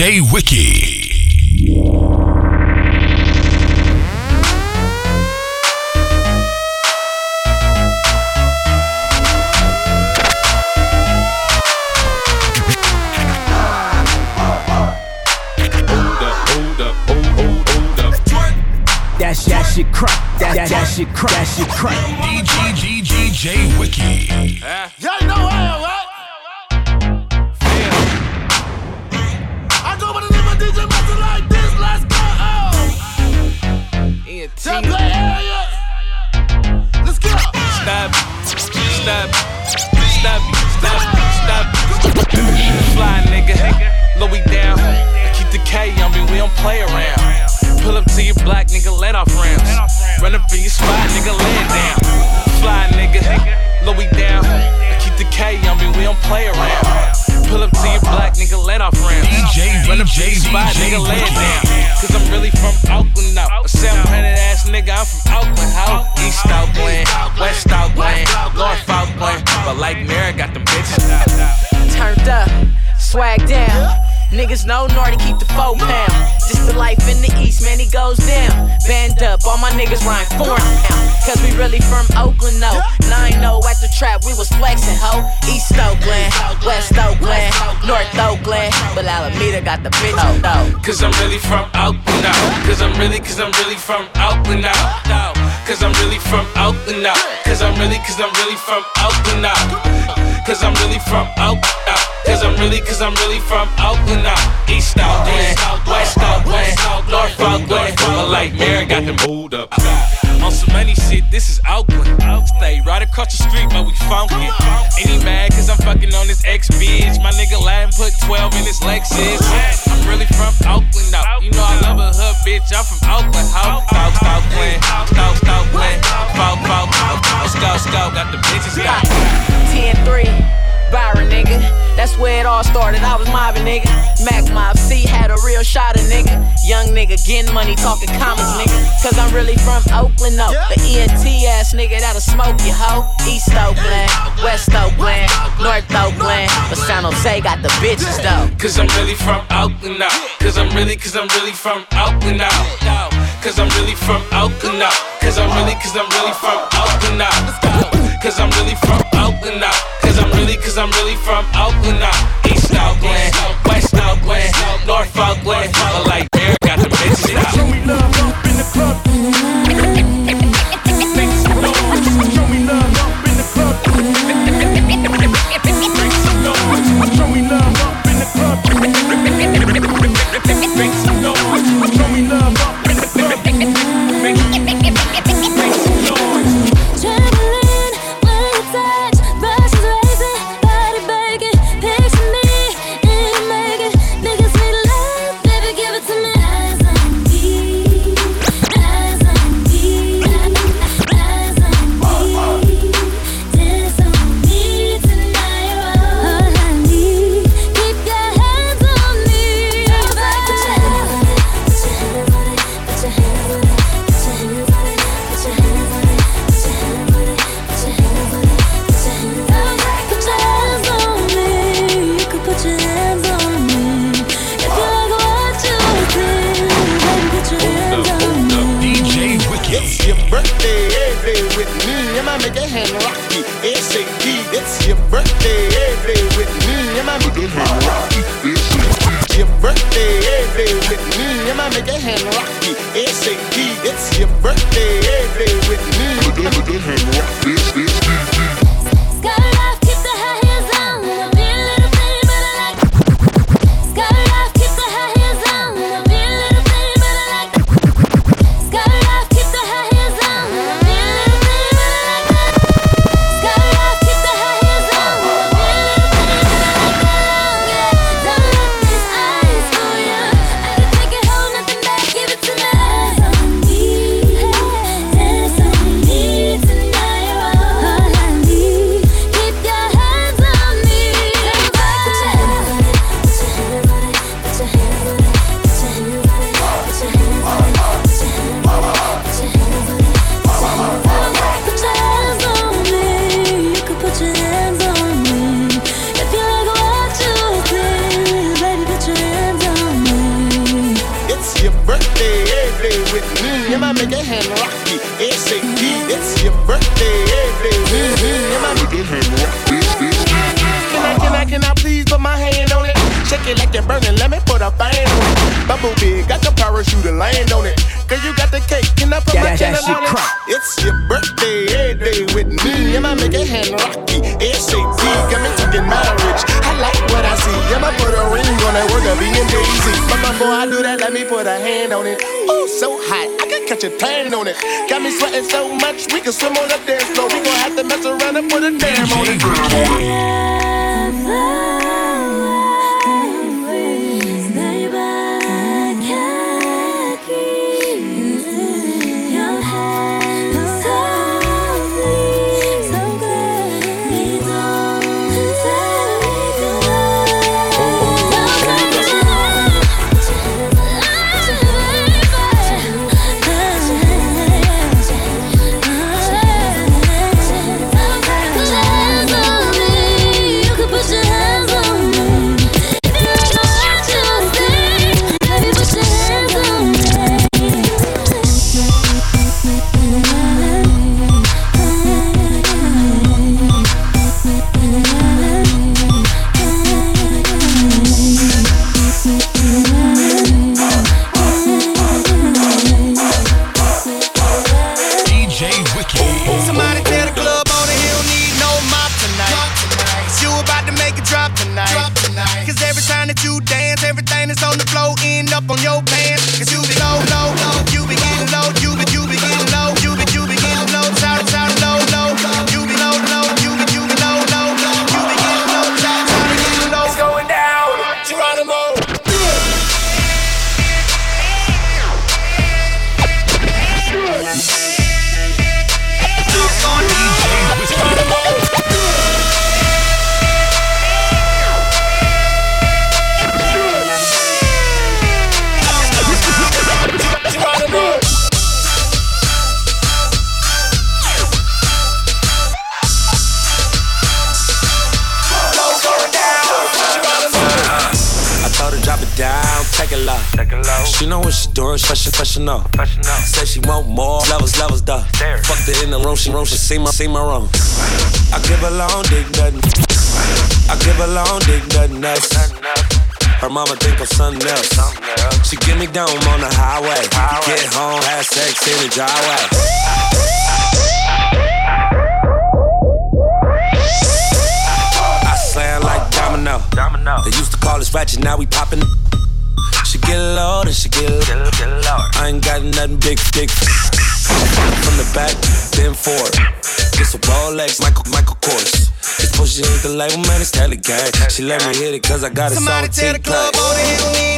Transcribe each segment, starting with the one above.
DJ Wiki. That shit, that shit crack. That, that, that shit crack. That shit crack. DJ DJ Wiki. Y'all Just play area. Let's go. Stab, stab, stab, stab, stab. Fly nigga, Louis down. I keep the K on me, we don't play around. Pull up to your block, nigga, let off rounds. Run up in your spot, nigga, lay it down. Fly nigga, Louis down. I keep the K on me, we don't play around. Pull up to your block, nigga, let off rounds. DJ, Run up in your DJ, spot, DJ nigga, lay it down. Cause I'm really from Oakland now. A 700 ass nigga, I'm from Oakland, ho. East Oakland, West Oakland, North Oakland. But like Mary got them bitches Turned up, swag down. Niggas know Nordy keep the four pound. Just the life in the east, man, he goes down. Band up, all my niggas rhyme foreign now. Cause we really from Oakland, no. 9 0 at the trap, we was flexing, ho. East Oakland, West Oakland, North Oakland. But Alameda got the bitch, oh, no. Cause I'm really from Oakland now. Cause I'm really, cause I'm really from Oakland now. Cause I'm really from Oakland now. Cause I'm really, cause I'm really from Oakland now. Cause I'm really from Oakland. Cause I'm really, cause I'm really from Oakland now. East Oakland, West Oakland, North Oakland. But like Mary got them hold up. On some money shit, this is Oakland. Stay right across the street, but we funky. Ain't he mad cause I'm fucking on this ex bitch? My nigga Latin put 12 in his Lexus. I'm really from Oakland now. You know I love a hood bitch, I'm from Oakland. Ho, Stoke, Stokeland. Folk, folk, let's go, let's go. Got the bitches got 10 3. Byron, nigga. That's where it all started. I was mobbing, nigga. Mac Mob C had a real shot of nigga. Young nigga getting money, talking comics, nigga. Cause I'm really from Oakland, no. The ENT ass nigga that'll smoke you, hoe. East Oakland, West Oakland, North Oakland. But San Jose got the bitches, though. Cause I'm really from Oakland now. Cause I'm really, cause I'm really from Oakland now. Cause I'm really from Oakland now. Cause I'm really, cause I'm really from Oakland now. Cause I'm really from Oakland now. Cause I'm really, cause I'm really from Oakland now. East Oakland, West Oakland, hand on it. Oh, so hot, I can catch a tan on it. Got me sweating so much, we can swim on the dance floor. We gon' have to mess around and put a dam on it. Say my She let me hit it cause I got a so Somebody tell the club over here,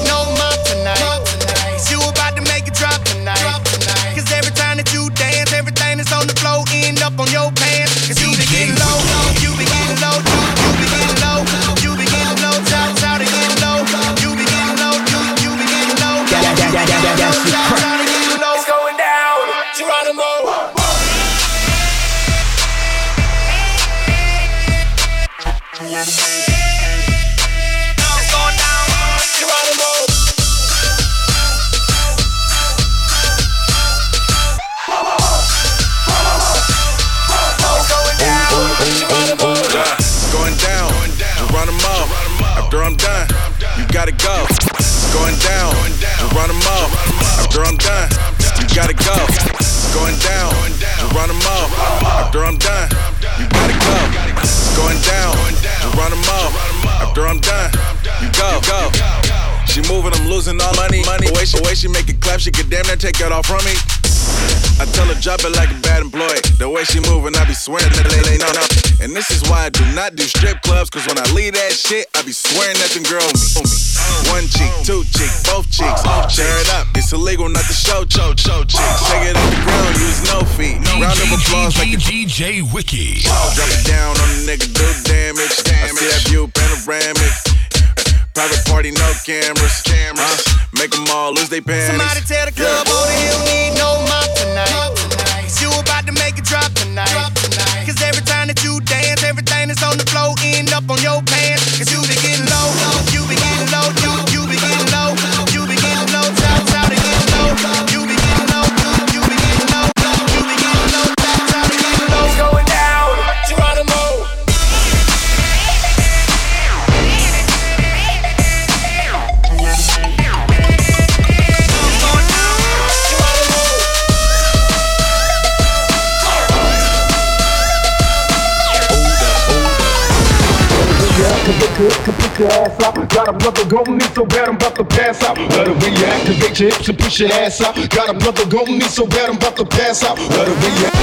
reactivate and push your ass out. Got a brother going me so bad I'm about to pass out. Let it react.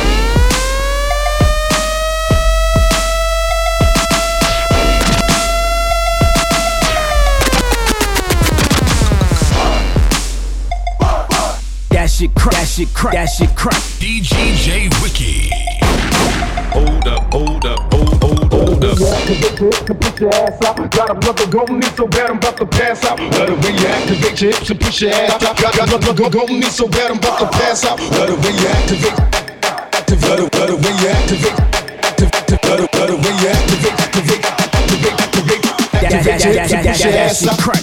That shit crack, that shit crack, that shit crack. DJ Wiki. Reactivate hips and push your ass out. Got a brother going me so bad I'm about to pass out. Let it reactivate your hips and push your ass out. Got a brother go- going me so bad I'm about to pass out. Let it reactivate. Active, let it, let it reactivate. Active, active, let it, let it reactivate. Activate, activate, activate. That, that, Activate that, your that, hips and that, push your that, that ass shit out. crack. Down,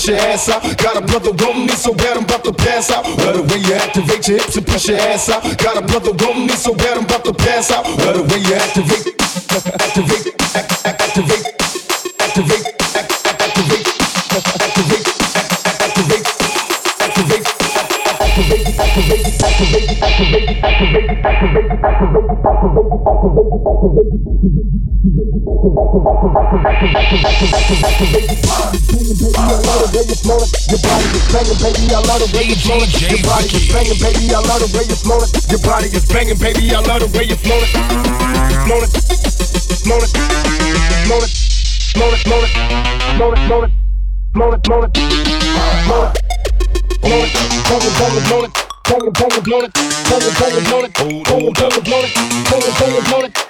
push your ass out. Got a brother going me so bad I'm about to pass out. Let it when you activate your hips and push your ass out. Got a brother going me so bad I'm about to pass out. Let it when you activate, activate, act, act, activate, activate, act, act, activate, activate, act, activate, activate. Activate, activate, activate, activate, activate, activate, activate, activate, activate, Hold, hold, hold, hold it.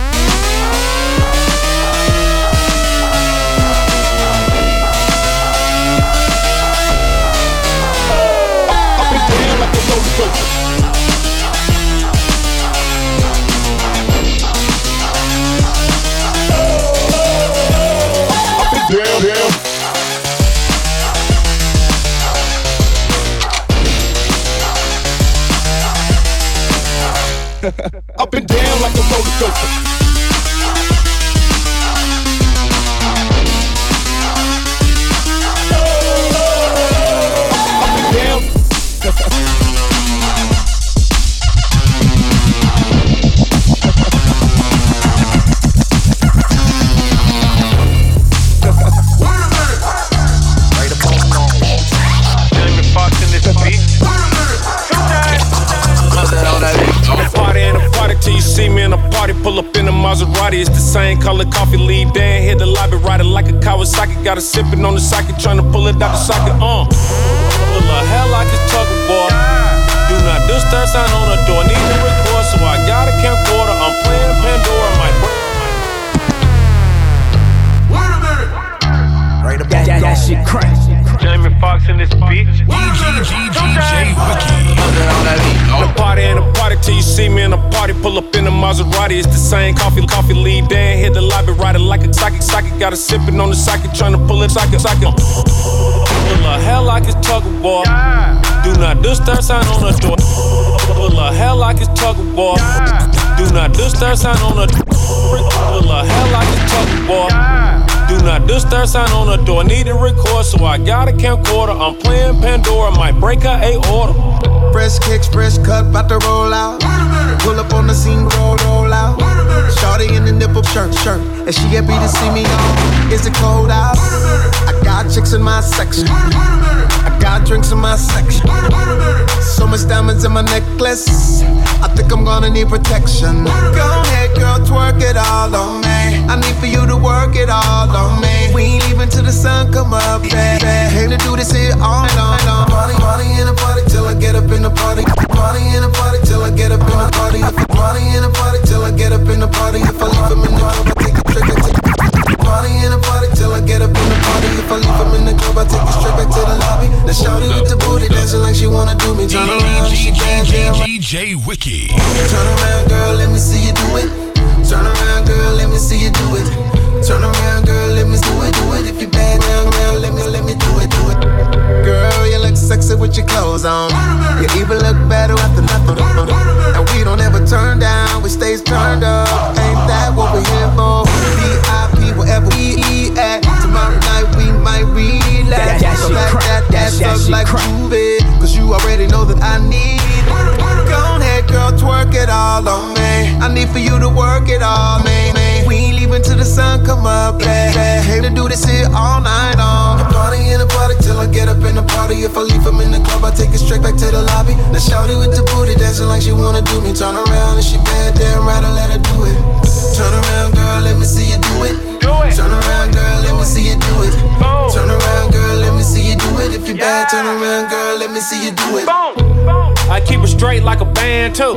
Up and Maserati, it's the same color coffee. Lead Dan hit the lobby, ride it like a Kawasaki. Got a sippin' on the socket, tryna pull it out the socket. Uh, pull a hell like it's tug of war. Do not disturb sign on the door. Need to record, so I got a camcorder. I'm playing Pandora, my That, that, that shit crack. Jamie Foxx in this beat. DJ Wiki. I'm party and a party till you see me in a party. Pull up in a Maserati, it's the same coffee, coffee lead. Dan hit the lobby, ride it like a socket, socket. Got a sippin' on the socket, to pull it, socket, socket. Pull a hell like it's tug of war. Do not disturb sign on the door. Pull a hell like it's tug of war. Do not disturb sign on the door. Pull a hell like it's tug of war. Do not disturb sign on the door. Need to record, so I got a camcorder. I'm playing Pandora, might break her a order. Fresh kicks, fresh cut, bout to roll out. Pull up on the scene, roll, roll out. Shorty in the nipple shirt, shirt. And she happy to see me on. Is it cold out? I got chicks in my section. I got drinks in my section. So much diamonds in my necklace. I think I'm gonna need protection. Go ahead, girl, twerk it all on me. I need for you to work it all on me. We ain't leaving till the sun come up, baby. Came to do this here all night long. Party, party in a party till I get up in the party. Party in a party till I get up in the party. Party in a party till I get up in the party. If I leave him in the club, I take a trick. I take Party in a party till I get up in the party. If I leave him in the club, I take it straight back to the lobby. Now shawty with the booty dancing like she wanna do me. Turn around, she damn. DJ Wiki. Turn around, girl, let me see you do it. Turn around, girl, let me see you do it. Turn around, girl, let me do it, do it. If you bad down, girl, let me, let me do it, do it. Girl, you look sexy with your clothes on. You even look better after nothing. Uh-huh. And we don't ever turn down, we stays turned up. Ain't that what we're here for? VIP, wherever we eat at. Tomorrow night we might relax. That- that so shit back crack. that That- that shit like crack. groovy. Cause you already know that I need it. Go ahead, girl, twerk it all on me. I need for you to work it all, me. We ain't leaving till the sun come up, baby. Came to do this here all night long. Party in the party till I get up in the party. If I leave him in the club, I take it straight back to the lobby. Now shawty with the booty dancing like she wanna do me. Turn around and she bad, damn right, I let her do it. Like too.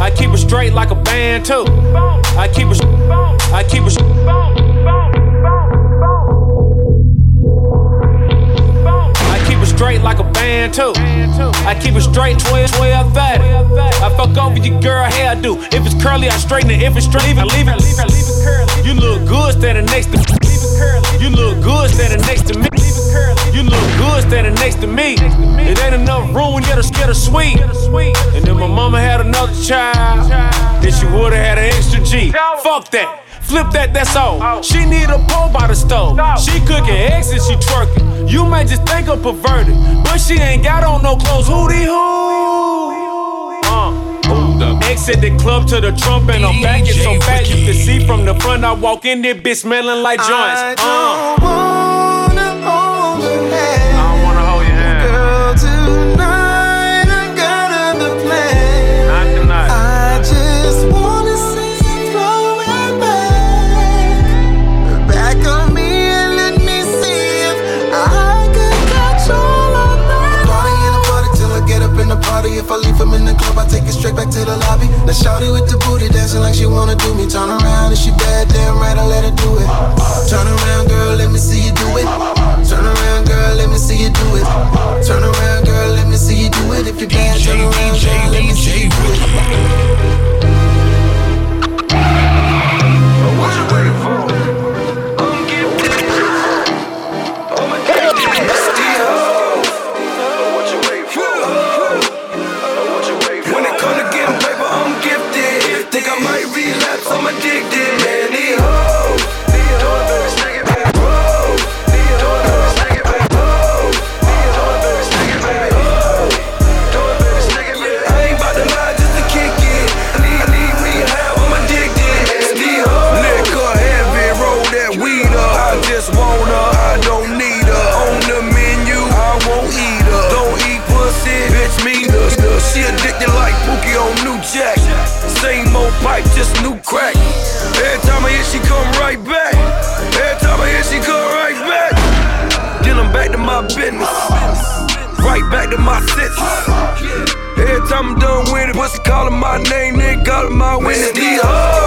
I keep it straight like a band too. I keep it. I keep it. I keep it straight like a band too. I keep it straight 12, 12, 30. I fuck over your girl hairdo. If it's curly, I straighten it. If it's straight, leave leave it. You look good standing next to me. Leave it curly. You look good standing next to me. Leave it curly. You look good standing next to me. It ain't enough room when you're scared of sweet. And then my mama had another child. Then she would've had an extra G. Fuck that. Flip that, that's all. Oh. She need a pole by the stove. She cooking eggs and she twerking. You might just think I'm perverted, but she ain't got on no clothes. Hootie hoo. Exit the club to the trump and I'm back. It's so fat you can see from the front. I walk in there, bitch smelling like joints. Uh. Take it straight back to the lobby. Now shawty with the booty dancing like she wanna do me. Turn around and she bad, damn right, I let her do it. Turn around, girl, let me see you do it. Turn around, girl, let me see you do it. Turn around, girl, let me see you do it. If you bad, turn around, girl, let me see you do it. Just new crack. Every time I hit, she come right back. Every time I hit, she come right back. Then I'm back to my business. Right back to my senses. Every time I'm done with it, pussy calling my name, nigga calling my witness. These hoes.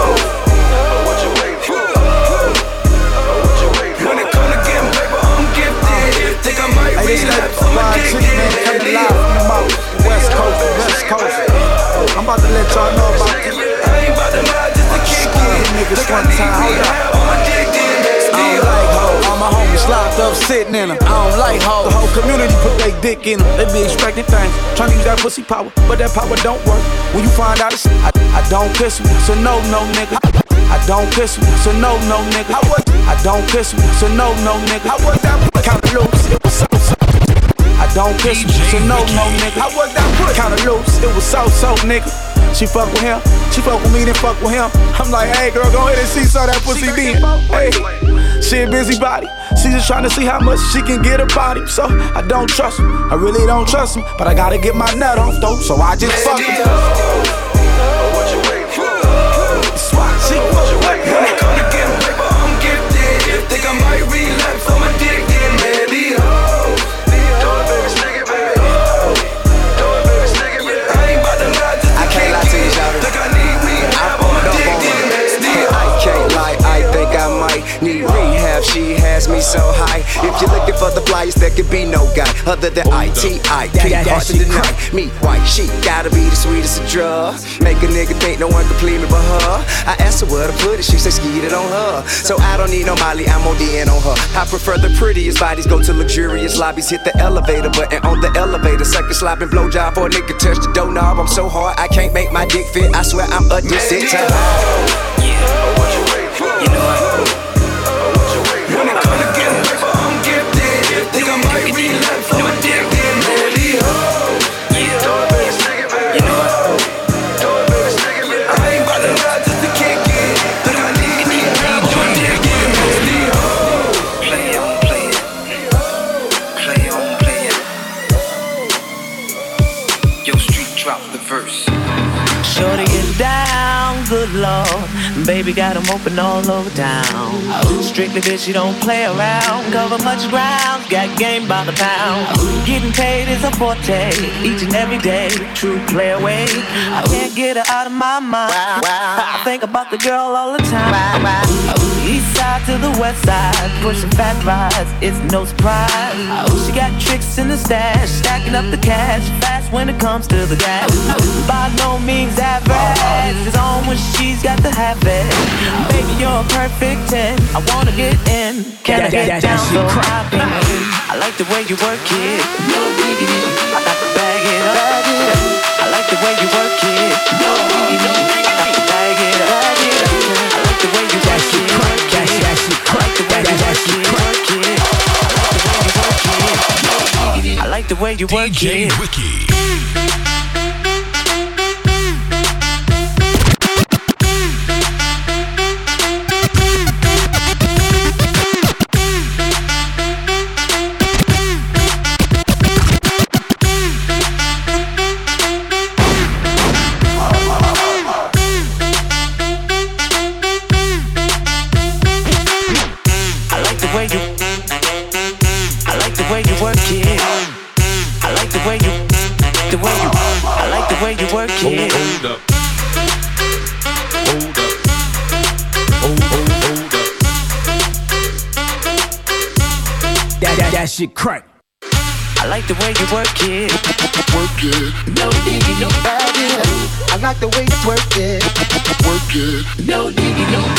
Dick in them. They be expecting things. Trying to use that pussy power, but that power don't work. When you find out it's I, I don't kiss so no, no nigga. I don't kiss so no, no nigga. I, don't kiss so no, no nigga. I was that count loose, it. Don't kiss you, so no, no nigga. I was that count loose, it was so, so nigga. She fuck with him, she fuck with me, then fuck with him. I'm like, hey girl, go ahead and see some that pussy D. Hey, she a busybody. She just trying to see how much she can get about him. So I don't trust him. I really don't trust him. But I gotta get my nut off though. So I just fuck him. Swat, she fuck with me. So high. If you're looking for the flyest, there could be no guy other than ITI. That- Can't that hard to deny. Me, white, she gotta be the sweetest of drugs. Make a nigga think no one can please me but her. I asked her where to put it, she said skeet it on her. So I don't need no Molly, I'm on the end on her. I prefer the prettiest bodies, go to luxurious lobbies, hit the elevator button on the elevator. Suck a slopping blowjob for a nigga touch the doorknob. I'm so hard, I can't make my dick fit. I swear I'm addicted to her. When Baby got 'em open all over town. Strictly bitch, you don't play around. Cover much ground, got game by the pound. Getting paid is a forte, each and every day. True play away. I can't get her out of my mind. I think about the girl all the time. East side to the west side, pushing fat rides, it's no surprise. She got tricks in the stash, stacking up the cash fast when it comes to the gas. By no means average, it's on when she's got the habit. it. Baby, you're a perfect 10. I wanna get in. Can I get that down so. I in? I like the way you work it. No diggity. I got to bag it up. I like the way you work it. No diggity. I got to the way you work DJ it. Wiki. The way you work it. Hold up. Hold up. Hold, hold, hold up. That, that, that shit crack. I like the way you work it. Work it. No diggy, no Bag it. I like the way you work it. Work it. no diggy, no.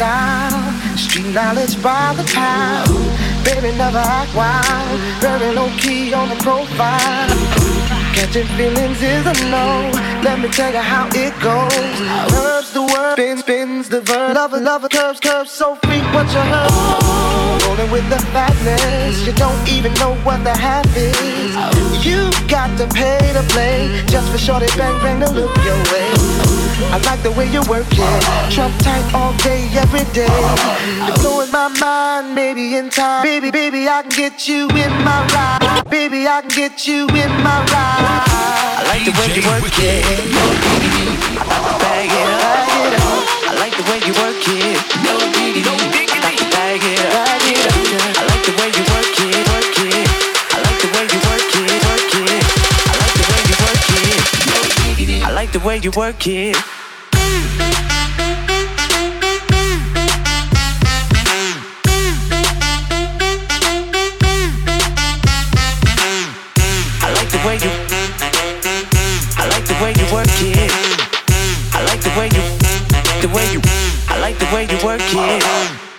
Style, street knowledge by the pound. Baby never act wild, very low key on the profile. Catching feelings is a no. Let me tell you how it goes. Curves the word, spins, spins the verb. Lover, lover, curves, curves, so freak what you heard. Rolling with the fatness, you don't even know what the half is. You got to pay to play just for shorty bang bang to look your way. I like the way you work it, trump tight all day, every day. You're blowing my mind, maybe in time. Baby, baby, I can get you in my ride. Baby, I can get you in my ride. I like the way you work it. No diggity. I got to bag it up. I like the way you work it. The way you work it. I like the way you. I like the way you work it. I like the way you. The way you. I like the way you work it.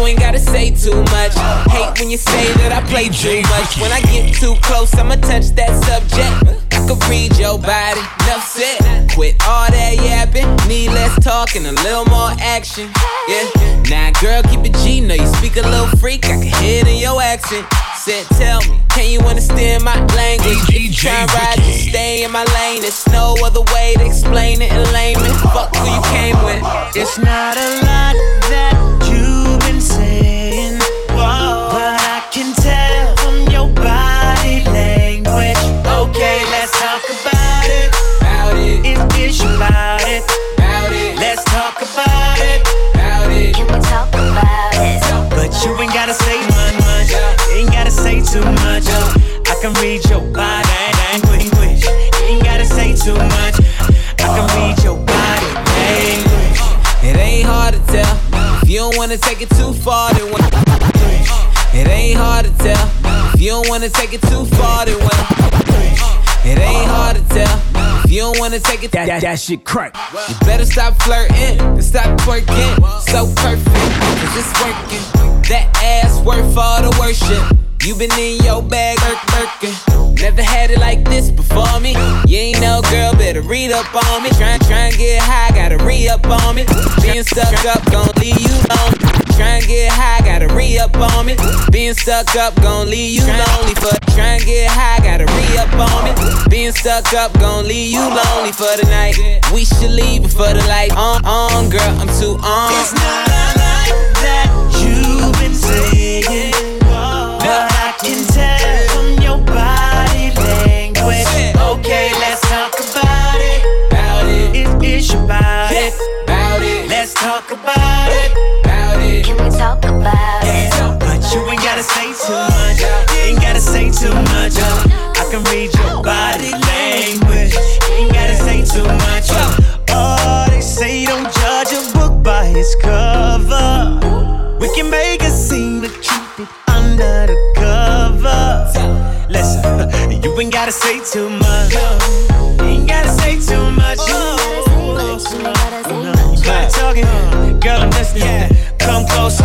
You ain't gotta say too much. Hate when you say that I play too much. When I get too close, I'ma touch that subject. I could read your body, enough said. Quit all that yapping, need less talking, a little more action. Yeah, now girl, keep it G. Know you speak a little freak, I can hear it in your accent. Said, tell me, can you understand my language? If you try and ride, just stay in my lane. There's no other way to explain it in layman. Fuck who you came with. It's not don't wanna take it too far, then when It ain't hard to tell. If you don't wanna take it too far, then when It ain't hard to tell. If you don't wanna take it, That, that, that shit crack. You better stop flirting and stop twerking. So perfect, cause it's working. That ass worth all the worship. You been in your bag, work, working. Never had it like this before me. You ain't no girl, better read up on me. Try, try and get high, gotta re up on me. Being stuck up, gon' leave you alone. Try and get high, gotta re up on me. Being stuck up, gon' leave you lonely. For try and get high, gotta re up on me. Being stuck up, gon' leave you lonely for the night. We should leave before the light on, on, girl. I'm too on. It's not a lot that you've been saying, say too. Uh, I can read your body language. Ain't gotta say too much. Uh, oh, they say don't judge a book by its cover. We can make a scene, but keep it under the cover. Listen, you ain't gotta say too much. Ain't gotta say too much. You better talking, girl. I'm listening. Come closer,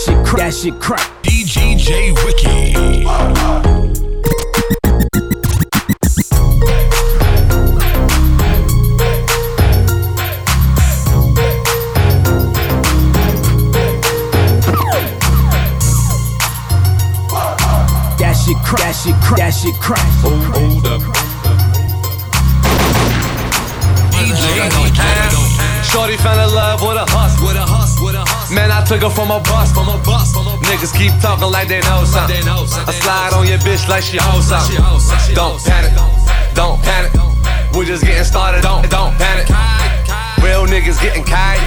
shit crack. That shit crack. Crack. Wiki. Took her from a bus. From a bus. Niggas keep talking like they know something. I slide on your bitch like she hoes something. Don't panic. Don't panic. We're just getting started. Don't don't panic. Real niggas getting kite.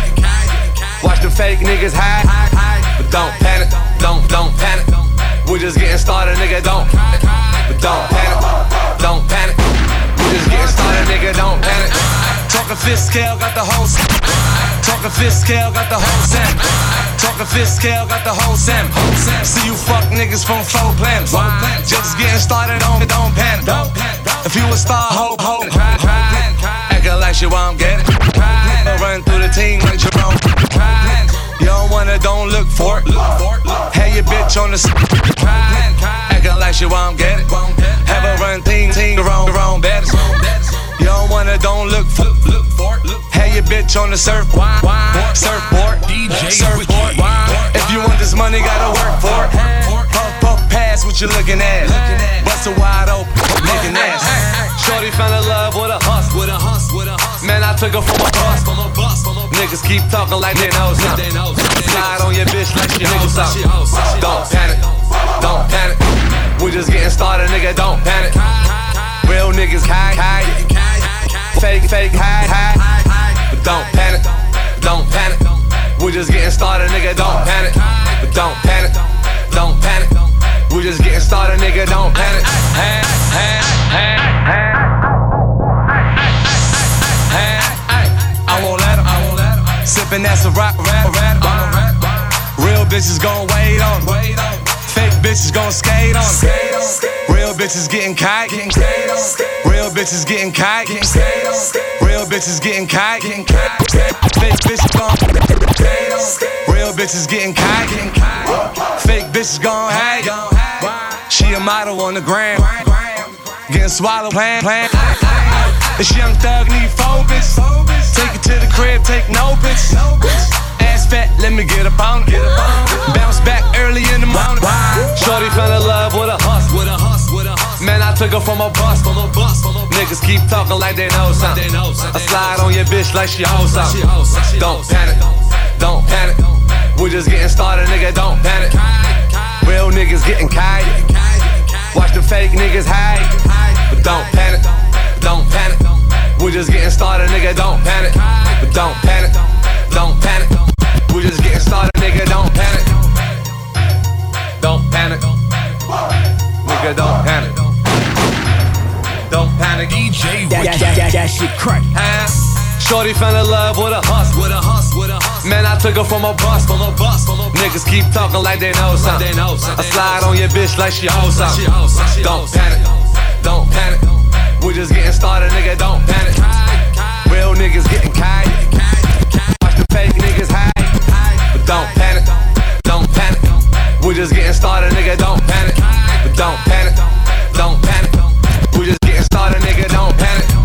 Watch the fake niggas hide. But don't panic. Don't don't panic. We're just getting started, nigga. Don't. But don't panic. Don't panic. We're just getting started, nigga. Don't panic. Talking fifth scale, got the whole. Talking fifth scale, got the whole sem. Talking fifth scale, got the whole sem. See you fuck niggas from four plans. Just getting started on don't panic. If you a star, hope, hope. Acting like she won't get it. Run through the team like Jerome. You don't wanna, don't look for it. Have your bitch on the Acting like she won't get it. Have her run team, bitch on the surf, surfboard, DJ surfboard. If you want this money, gotta work for it. Puff, puff, pass what you looking at. Bust a wide open, making ass. Shorty found a love with a hustle, with a hustle, with a hustle. Man, I took her from a bus, from a bus. Niggas keep talking like they know something. Slide on your bitch like she knows something. Don't panic, don't panic. We just getting started, nigga. Don't panic. Real niggas high, high. Fake, fake, high, high. But don't panic, don't panic. We're just getting started, nigga. Don't panic, but don't panic, don't panic. We're just getting started, nigga. Don't panic. I won't let 'em, I won't that's a rock, rap, rap, rap. Uh. Real bitches gon' wait on 'em. Fake bitches gon' skate on 'em. Real bitches getting kite. Real bitches getting kite. Real bitches getting kite. Fake bitches gon' Real bitches getting kite. Fake bitches gon' hate. She a model on the gram. Getting swallowed, plan, plan. This young thug need four bitches. Take it to the crib, take no bitches. Ass fat, let me get up on it. Bounce back early in the morning. Shorty found a love a with a Man, I took her from a bus, from a bus. Niggas keep talking like they know something. I slide on your bitch like she owes something. Don't panic, don't panic. We just getting started, nigga. Don't panic. Real niggas getting kite. Watch the fake niggas hide. But don't panic, don't panic. We just getting started, nigga. Don't panic. But don't panic, don't panic. We just getting started, nigga. Don't panic. Don't panic. Nigga, don't panic. Don't panic. DJ That, that, that, that, that shit crack. Huh? Shorty found a love with a hustle, with a hustle, with a hustle. Man, I took her from a bus, from a bus. Niggas keep talking like they know something. I slide on your bitch like she owes something. Don't panic, don't panic. We just getting started, nigga. Don't panic. Real niggas getting kite. Watch the fake niggas hide. But don't panic, don't panic. We just getting started, nigga. Don't panic. But don't panic, don't panic. Just getting started, nigga. Don't panic.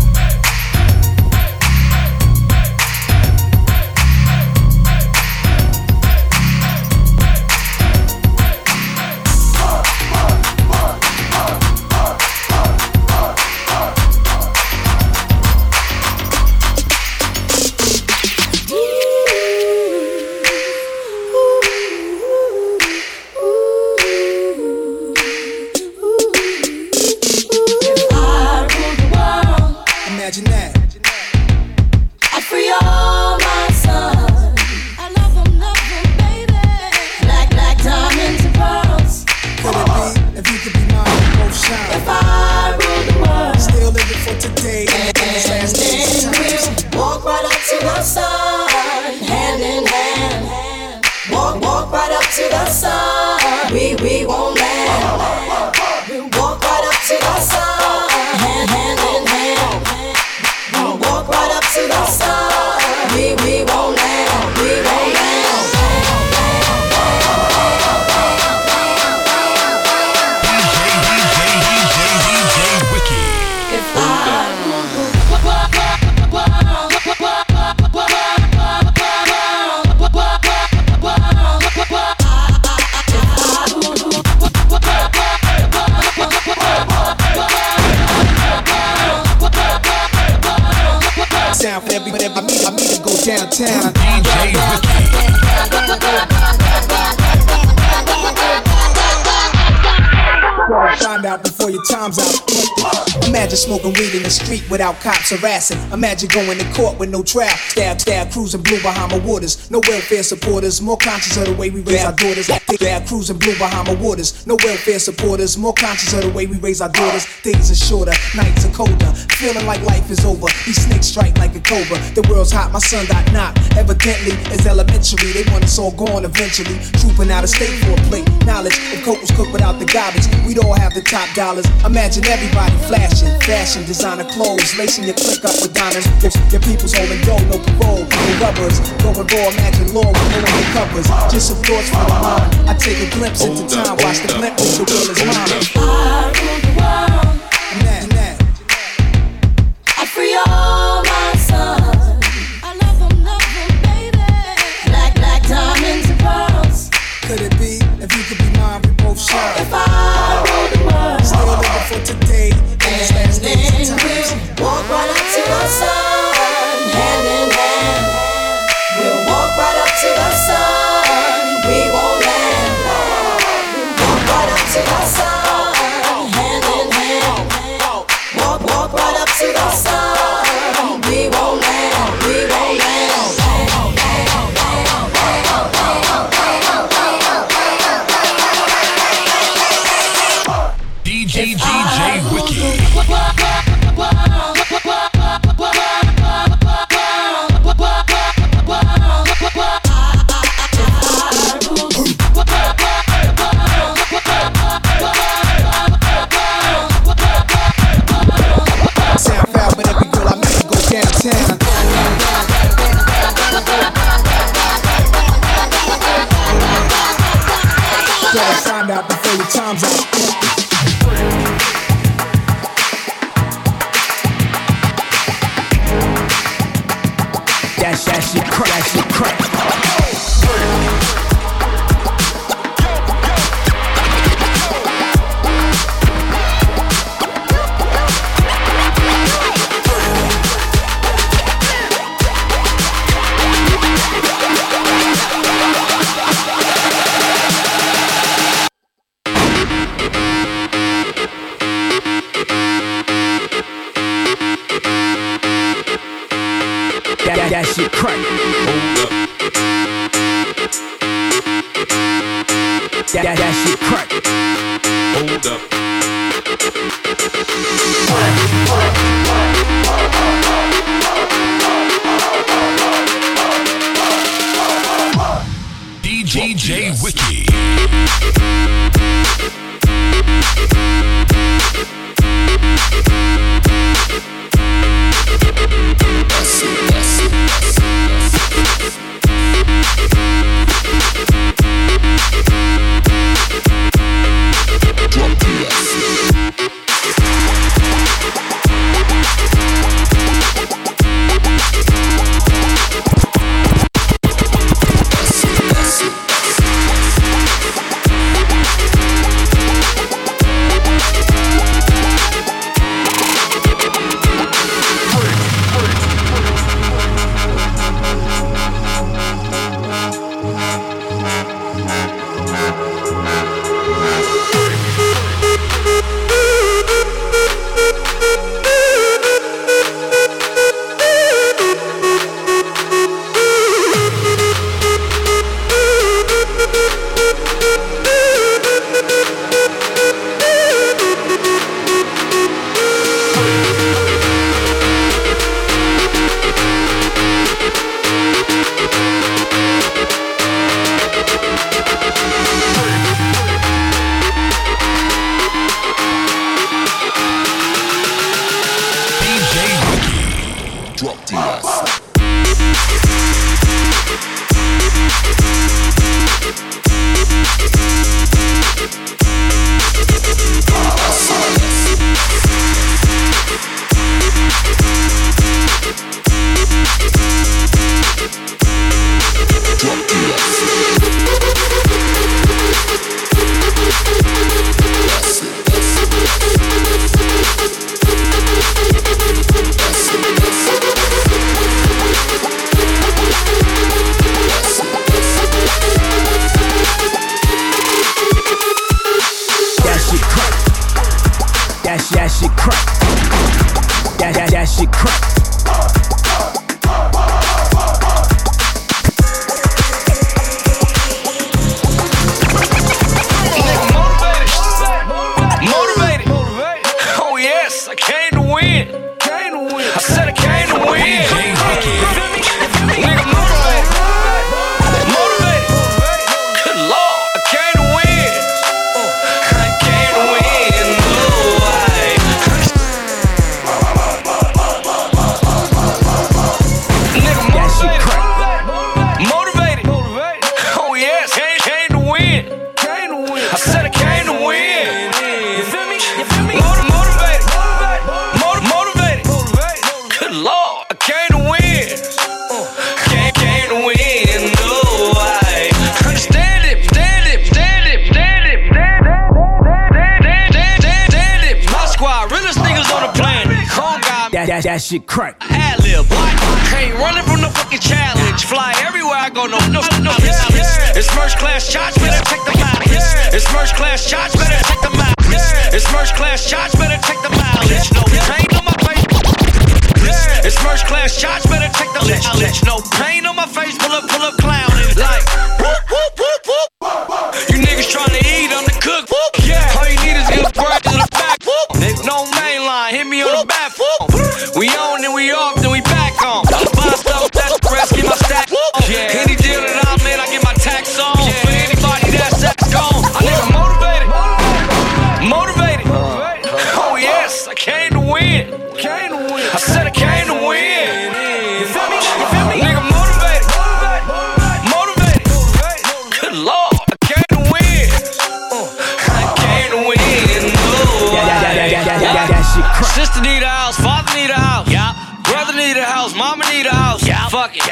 Imagine going to court with no trial. Stab, stab, cruising blue behind Bahama waters. No welfare supporters. More conscious of the way we raise our daughters. Stab, cruising blue behind Bahama waters. No welfare supporters. More conscious of the way we raise our daughters. Days are shorter, nights are colder. Feeling like life is over. These snakes strike like a cobra. The world's hot, my son got knocked. Evidently, it's elementary. They want us all gone eventually. Trooping out of state for a plate. Knowledge, if coke was cooked without the garbage, we'd all have the top dollars. Imagine everybody flashing, fashion, designer clothes, lacing your click up with diamonds. Your, your people's holding dough, no parole, no rubbers. Going raw, imagine law with no undercovers. Just some thoughts for the mind. I take a glimpse into time, watch the glint with the will is mine.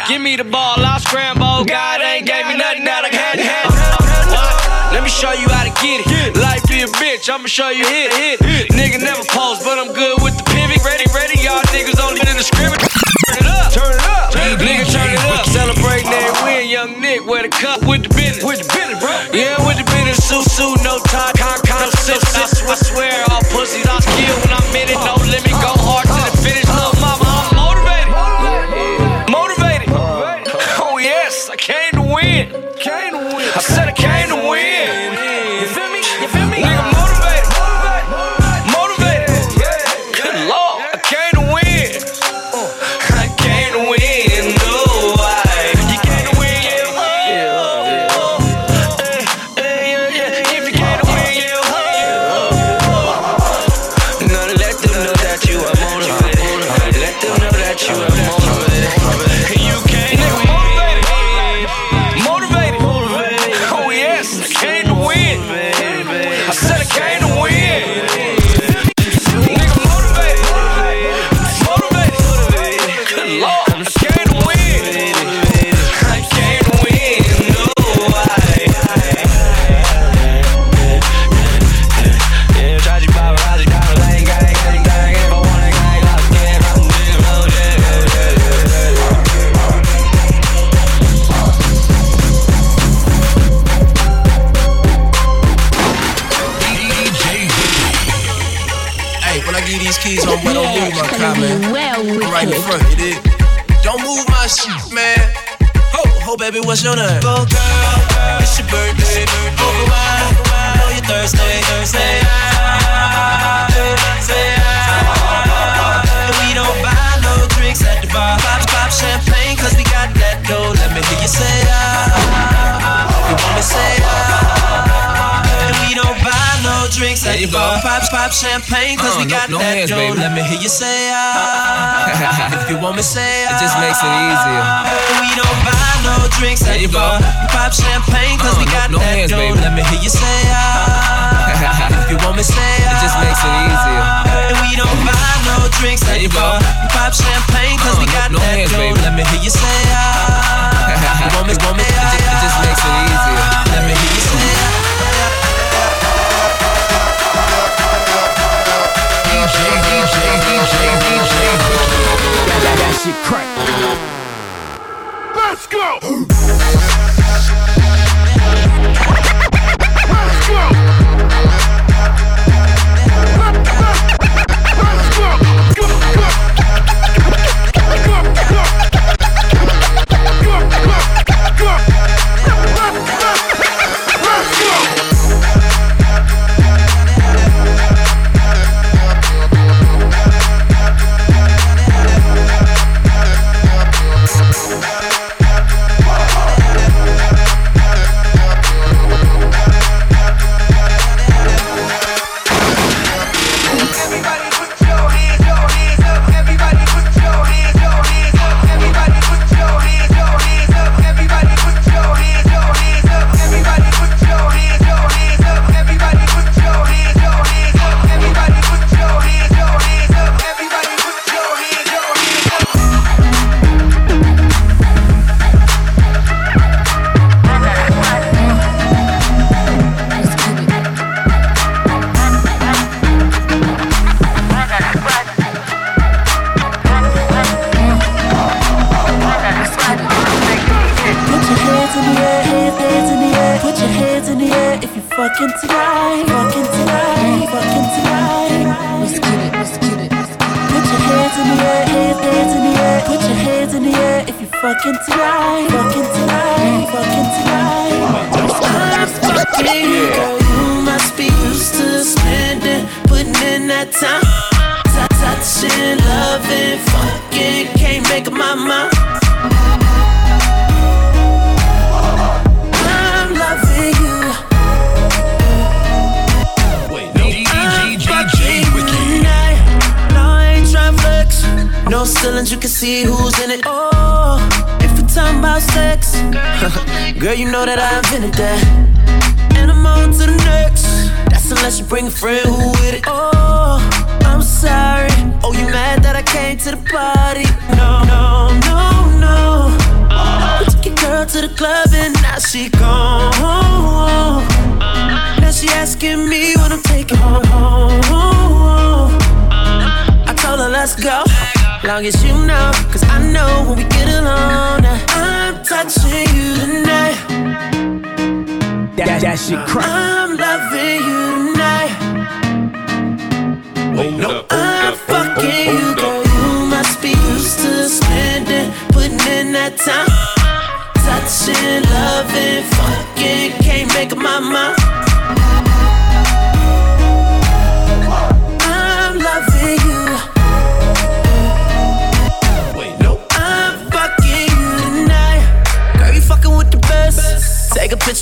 Give me the ball, I'll scramble. God ain't gave me nothing that I can't have. Let me show you how to get it. Life be a bitch, I'ma show you hit, hit. Nigga never post, but I'm good with the pivot. Ready, ready, y'all niggas only in the scrimmage. Turn it up, turn it up. Nigga, turn it up. Celebrating that uh-huh. win, young Nick, wear the cup with the business. With the business, bro. Yeah, with the business, suit, suit, no time, con, con, no sip, sip. I swear, baby, what's your name? Go the bar. Pop, pop champagne, cause Uh, we no- got no that hands, dough. baby. Let me hear you say ah. If you want me say ah. It just makes it easier. We don't buy no drinks at the bar. Pop champagne, cause Uh, we no- got no that hands, dough. baby. Let me hear you say ah. if you want me say ah. It just makes it easier. And we don't buy no drinks at the bar. Pop champagne, cause Uh, we no- got no that hands, dough. baby. Let me hear you say ah. If you want me, want me, It just, it just makes it easier. Let me hear you say ah. Shit crack. Let's go. No,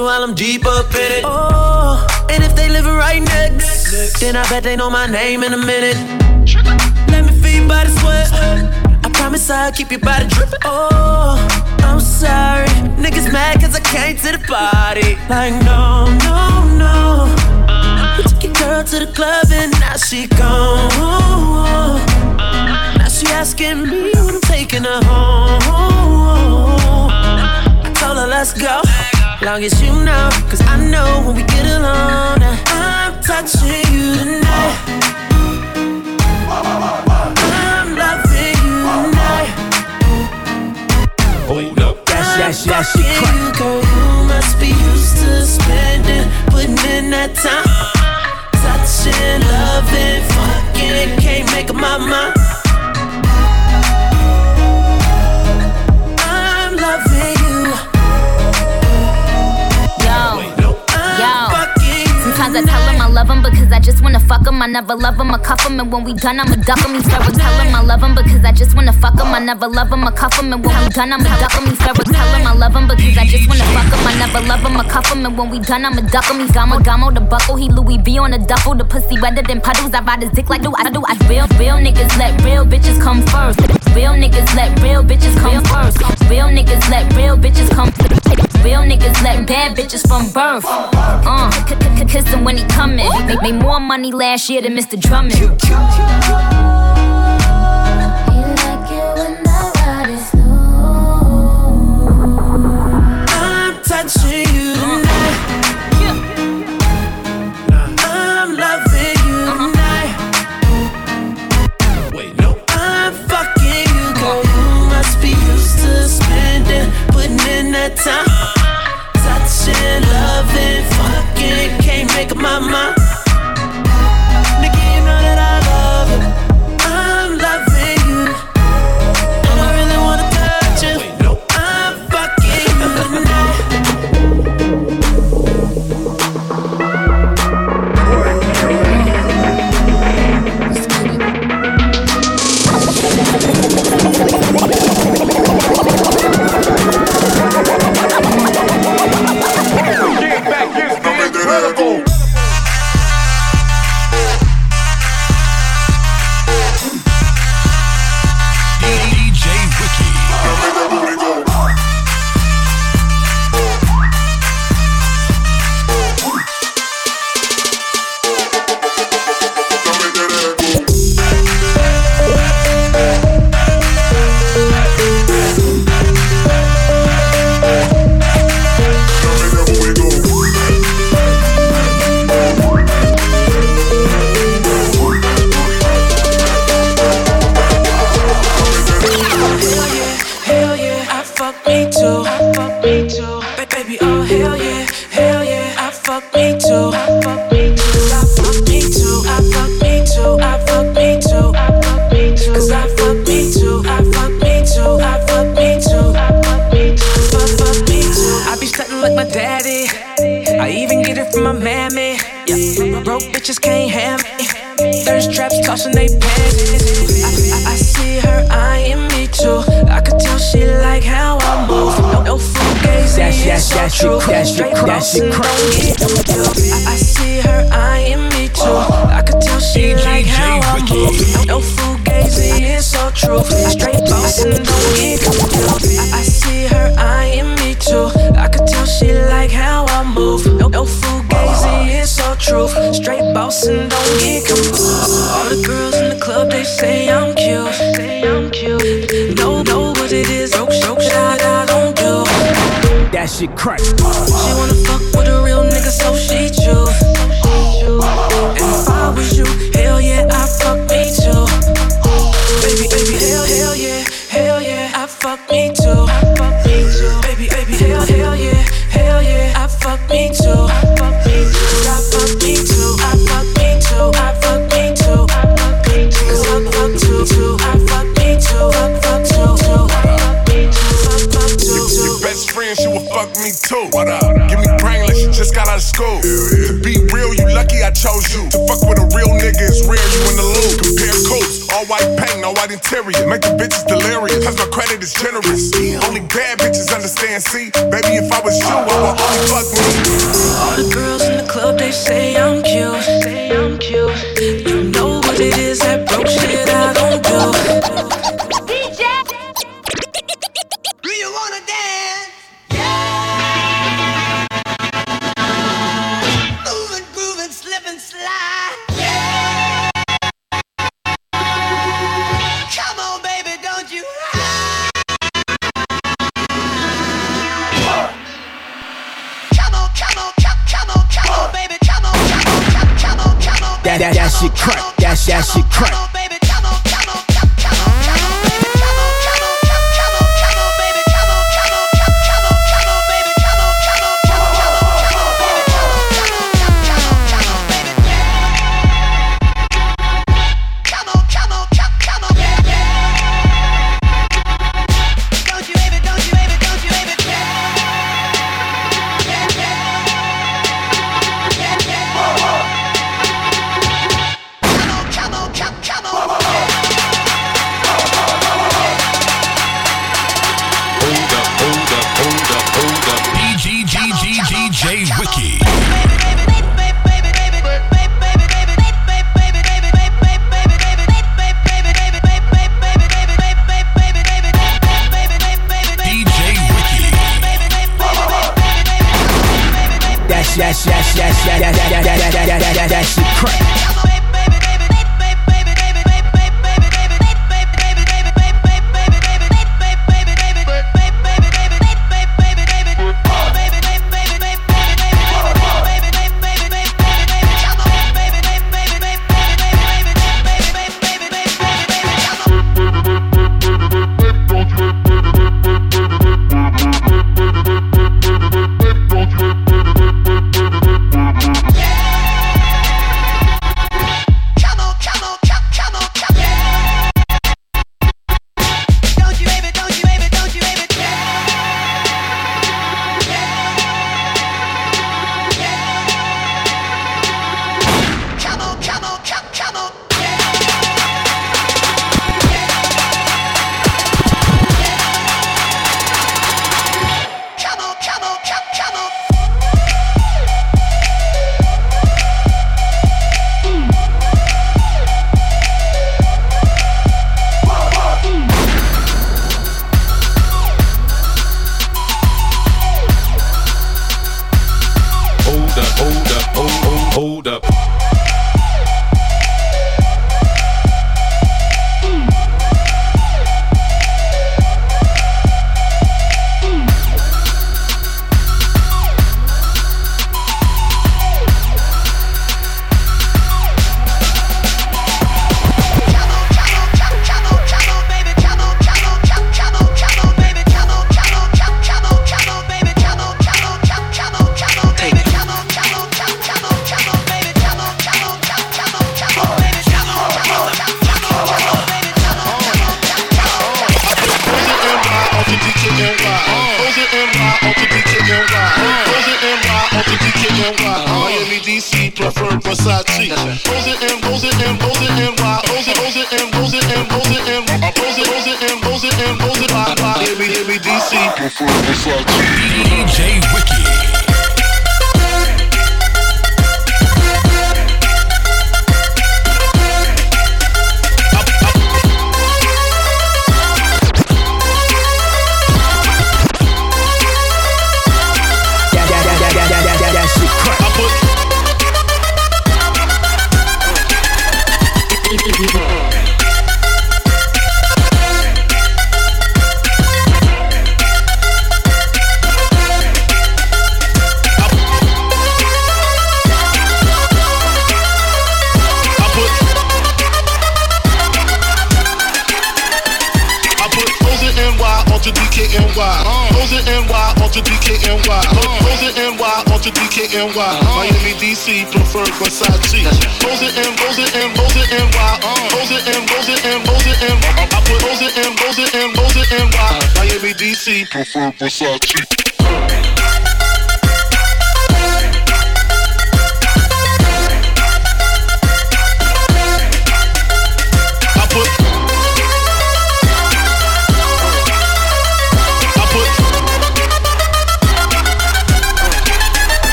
Picture while I'm deep up in it. Oh, and if they living right next, then I bet they know my name in a minute. Let me feel your body sweat. I promise I'll keep your body dripping. Oh, I'm sorry. Niggas mad cause I came to the party. Like, no, no, no. You took your girl to the club and now she gone. Now she asking me when I'm taking her home. I told her let's go. Long as you know, cause I know when we get alone, I'm touching you tonight. I'm loving you tonight. Hold up. Crack. you, girl, you must be used to spending, putting in that time. Touching, loving, fucking, can't make up my mind. Sometimes I tell him I love him because I just wanna fuck him. I never love him, I cuff him, and when we done, I'ma duck him. He's feral. Tell him I love him because I just wanna fuck him. I never love him, I cuff him, and when we done, I'ma duck him. He's feral. Tell him I love him because I just wanna fuck him. I never love him, I cuff him, and when we done, I'ma duck him. He's gamo gamo the buckle. He Louis V on the duffel. The pussy wetter than puddles. I ride his dick like do I do. I real real niggas let real bitches come first. Real niggas let real bitches come first. Real niggas let real bitches come. first. Real niggas let bad bitches from birth. Uh, him when he coming. Made more money last year than Mr. Drummond. Can't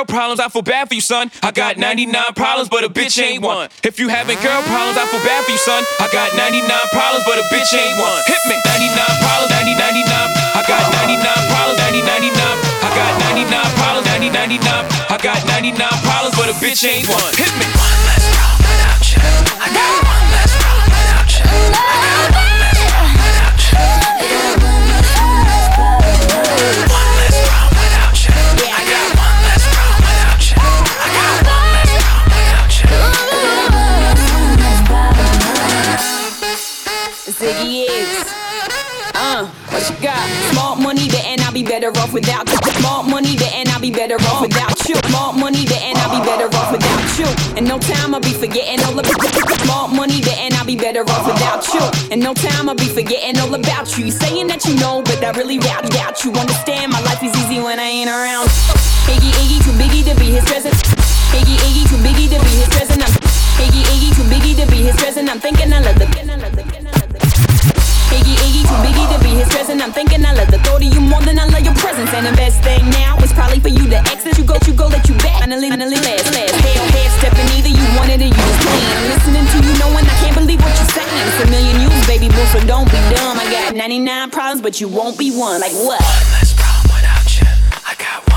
girl problems, I feel bad for you, son. I got 99 problems, but a bitch ain't one. If you having girl problems, I feel bad for you, son. I got 99 problems, but a bitch ain't one. Hit me. 99 problems, 90, 99. I got 99 problems, 90, 99. I got 99 problems, 90, 99. I got 99 problems, but a bitch ain't one. Hit me. One less problem without you. I got better off without you. More money, and I'll be better off without you. More money, and I'll be better off without you. In no time, I'll be forgetting all about Small money, but and I'll be better off without you. In no time, I'll be forgetting all about you. You saying that you know, but I really doubt, doubt you. Understand, my life is easy when I ain't around. Iggy, Iggy, too biggie to be his present. Iggy, Iggy, too biggie to be his present. I'm Iggy, Iggy, too biggie to be his present. I'm thinking I love the. Iggy, Iggy, too biggie to be his present. I'm thinking I love the thought of you more than I love your presence. And the best thing now is probably for you to exit. You go, you go, let you back. Finally, finally, last, last. Hair, hair stepping either you want it or you just playing. I'm listening to you knowing I can't believe what you're saying. It's a million you, baby boo, so don't be dumb. I got 99 problems, but you won't be one. Like what? One less problem without you. I got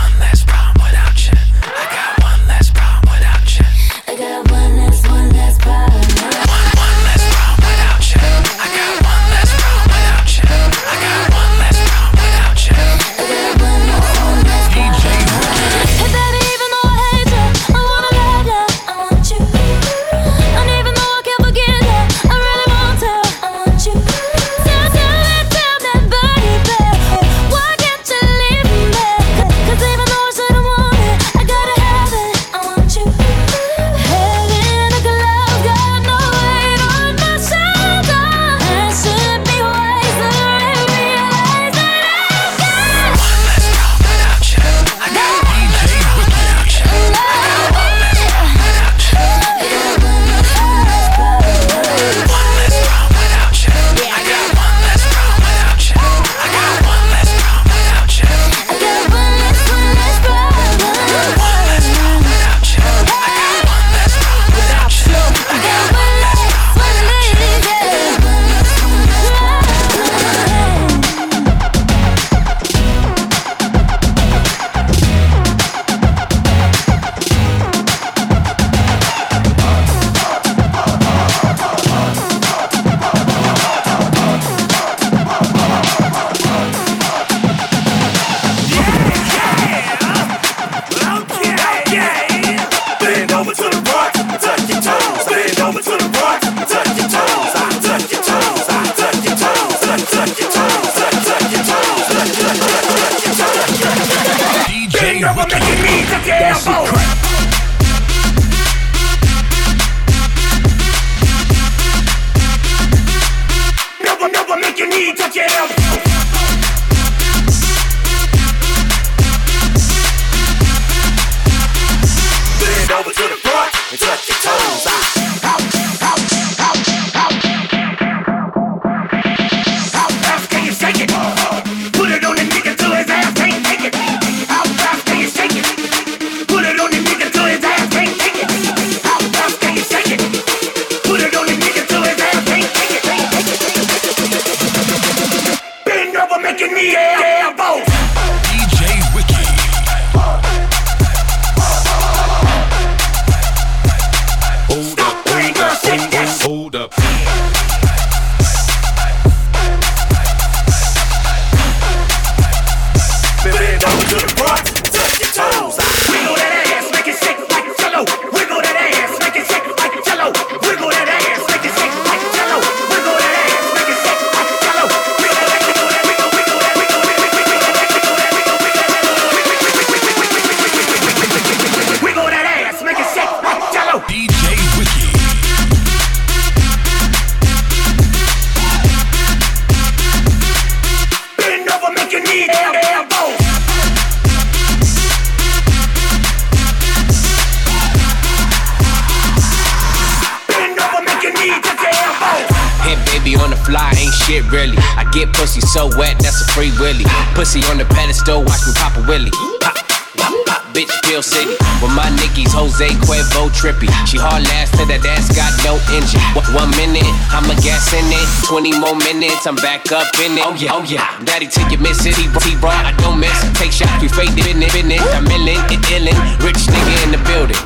watch me pop a willy. Pop, pop, pop, bitch, Pill City. With my Nickies, Jose Cuervo trippy. She hard last till that ass got no engine. One- minute, I'ma gas in it. 20 more minutes, I'm back up in it. Oh yeah, oh yeah. Daddy, take your miss it. T-Raw, I don't miss. Take shots, we fake it in it, in it. I'm illin', it illin'. Rich nigga in the building.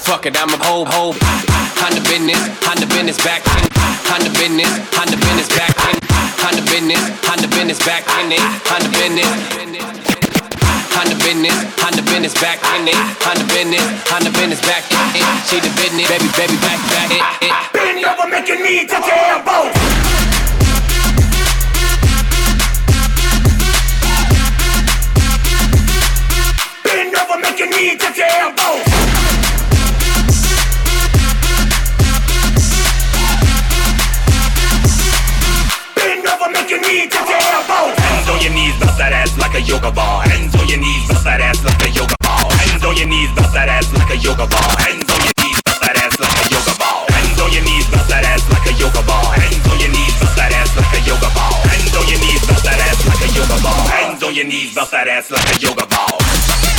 Fuck it, I'm a hoe, hoe. Honda business, Honda business back in. Honda business, Honda business back in. Honda business, Honda business back in it. Honda business. Honda business, Honda business back in it. Honda business, Honda business back in it. She the business, baby, baby, back, back it, it. Bend over, your knee touch your elbows. Bend over, your knee touch your elbows. Bend make your knee touch your elbows. Hands on your knees, bust that ass like a yoga ball. Hands on your knees, bust that ass like a yoga ball. Hands on your knees, bust that ass like a yoga ball. Hands on your knees, bust that ass like a yoga ball. Hands on your knees, bust that ass like a yoga ball. Hands on your knees, bust that ass like a yoga ball. Hands on your knees, bust that ass like a yoga ball. Hands on your knees, bust that ass like a yoga ball.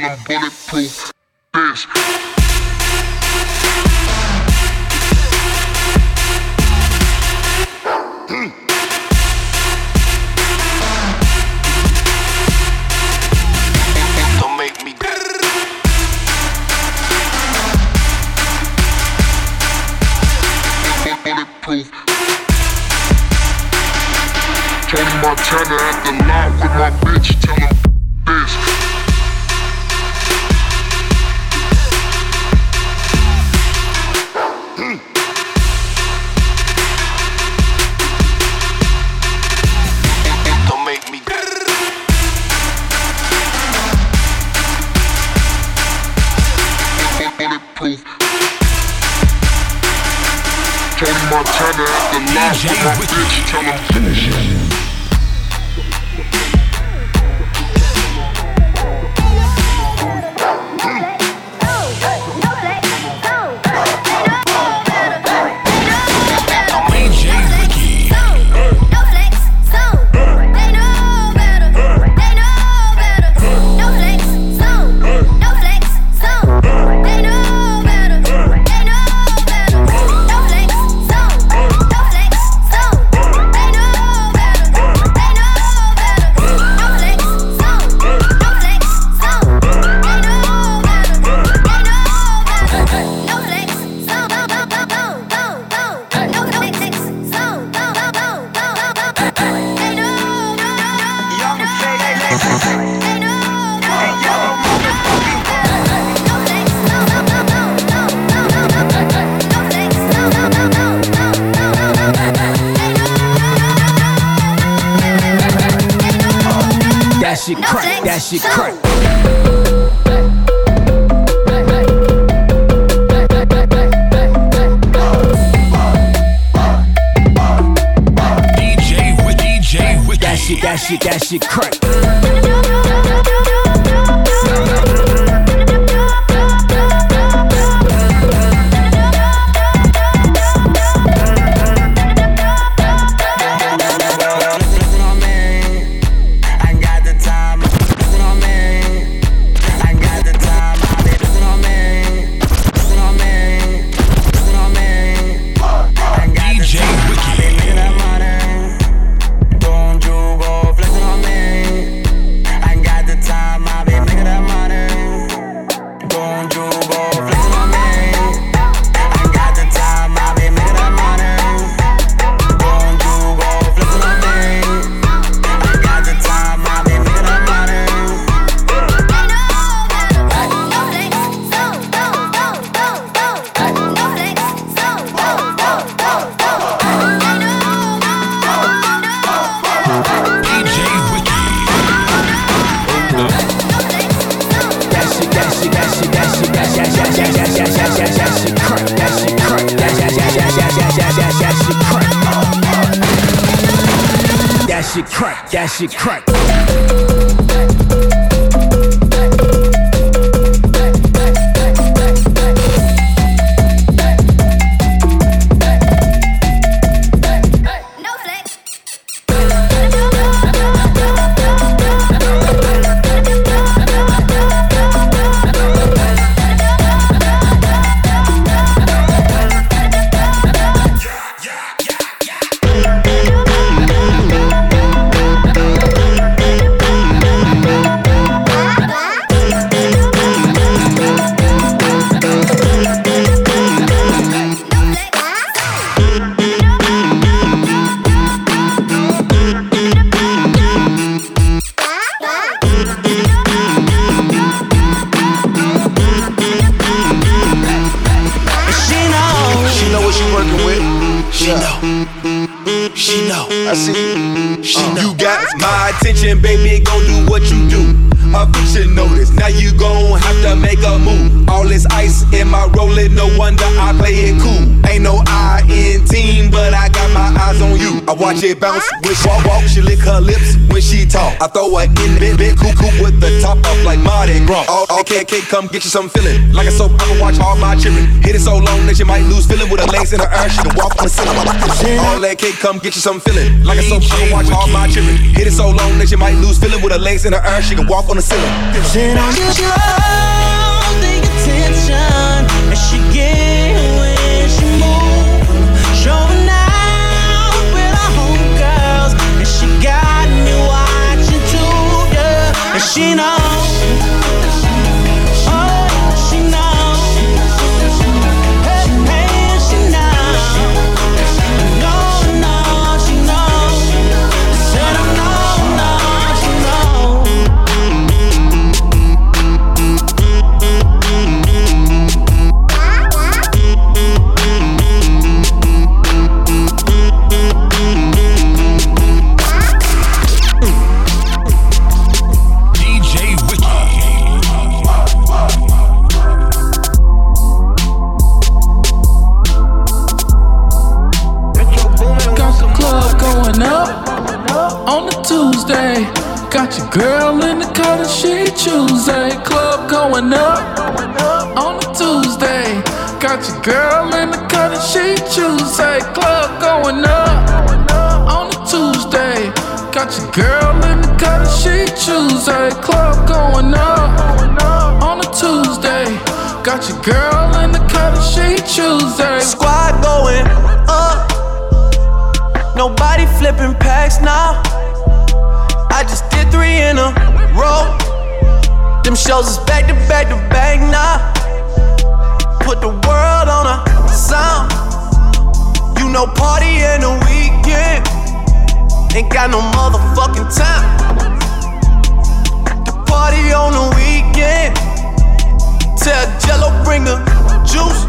call them bulletproof. Bitch. bulletproof. Tony Montana at the lot with my bitch, tell him. Finish it. shit crack. Bounce when she walk, walk. She lick her lips when she talk. I throw her in bit, bit, cool, cool with the top up like Mardi Gras. All, all can't, can't come get you some feeling. Like a soap, I can watch all my children. Hit it so long that you might lose feeling with her legs in her air. She can walk on the ceiling. All that can't come get you some feeling. Like a soap, I can watch all my children. Hit it so long that you might lose feeling with her legs in her air. She can walk on the ceiling. Then I just love the attention that she get yeah. Got your girl in the that she Tuesday. Squad going up. Nobody flipping packs now. I just did three in a row. Them shows is back to back to back now. Put the world on a sound. You know, party in the weekend. Ain't got no motherfucking time. The party on the weekend. Tell Jello bring the juice.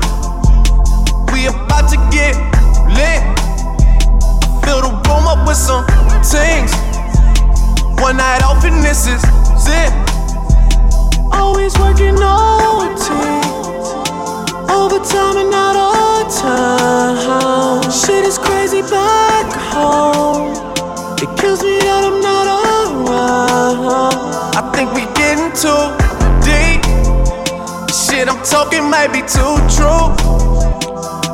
We about to get lit. Fill the room up with some things. One night off and this is it. Always working OT. Overtime and out of town. Shit is crazy back home. It kills me that I'm not around. I think we getting too. Shit I'm talking might be too true.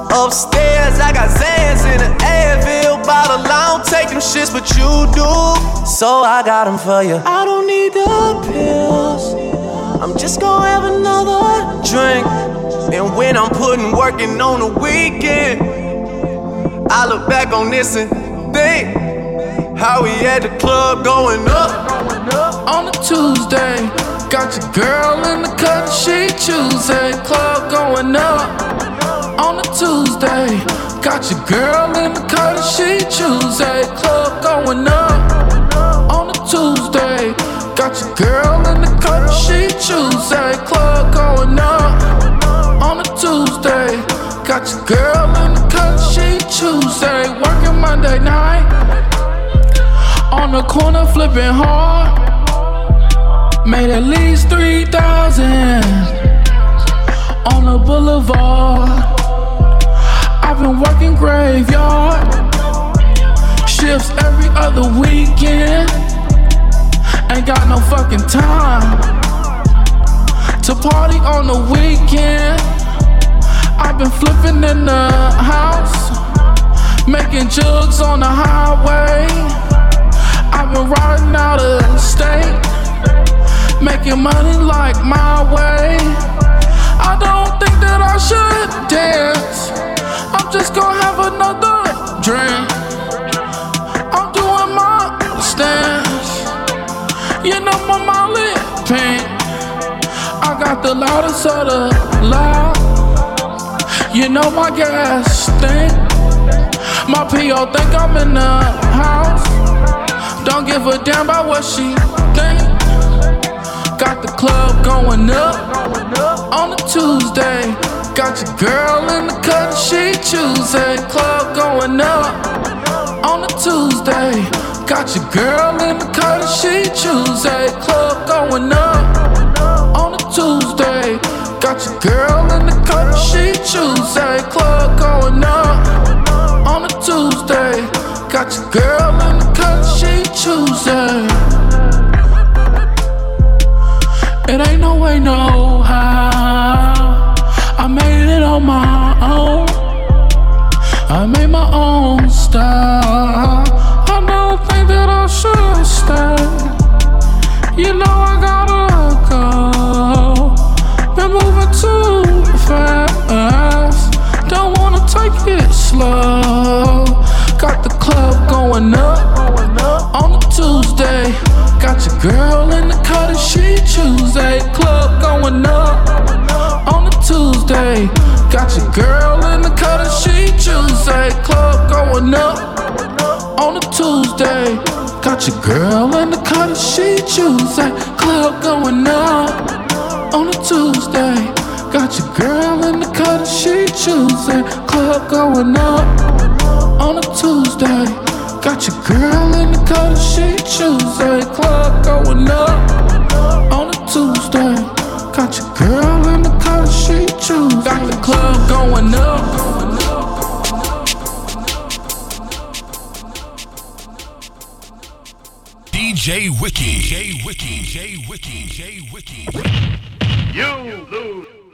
Upstairs, I got Xans in the Advil bottle. I don't take them shits, but you do. So I got them for you. I don't need the pills. I'm just gonna have another drink. And when I'm putting working on the weekend, I look back on this and think how we at the club going up. on a Tuesday. Got your girl in the cut, she Tuesday. Club going up on a Tuesday. Got your girl in the cut, she Tuesday. Club going up on a Tuesday. Got your girl in the cut, she Tuesday. Club going up on a Tuesday. Got your girl in the cut, she Tuesday. Working Monday night on the corner flipping hard. Made at least 3,000 on the boulevard. I've been working graveyard shifts every other weekend. Ain't got no fucking time to party on the weekend. I've been flipping in the house, making jugs on the highway. I've been riding out of state, making money like my way. I don't think that I should dance. I'm just gonna have another drink. I'm doing my stance. You know my Molly pink. I got the loudest of the loud. You know my gas stink. My PO think I'm in the house. Don't give a damn about what she club going up on a Tuesday. Got your girl in the cut, she Tuesday. Club going up on a Tuesday. Got your girl in the car, she Tuesday. Club going up on a Tuesday. Got your girl in the car, she Tuesday. Club going up on a Tuesday. Got your girl in the car, she Tuesday. It ain't no way, no how. I made it on my own. I made my own style. I don't think that I should stay. You know I gotta go. Been moving too fast. Don't wanna take it slow. Girl in the car that she Tuesday. Club going up on a Tuesday. Got your girl in the car that she Tuesday. Club going up on a Tuesday. Got your girl in the car that she Tuesday. Club going up on a Tuesday. Got your girl in the car that she Tuesday. Club going up on a Tuesday. Got your girl in the car that she Tuesday. Club going up on a Tuesday. Got your girl in the car that she Tuesday. Got the club going up. DJ Wiki. J Wiki. J Wiki. J Wiki. You lose.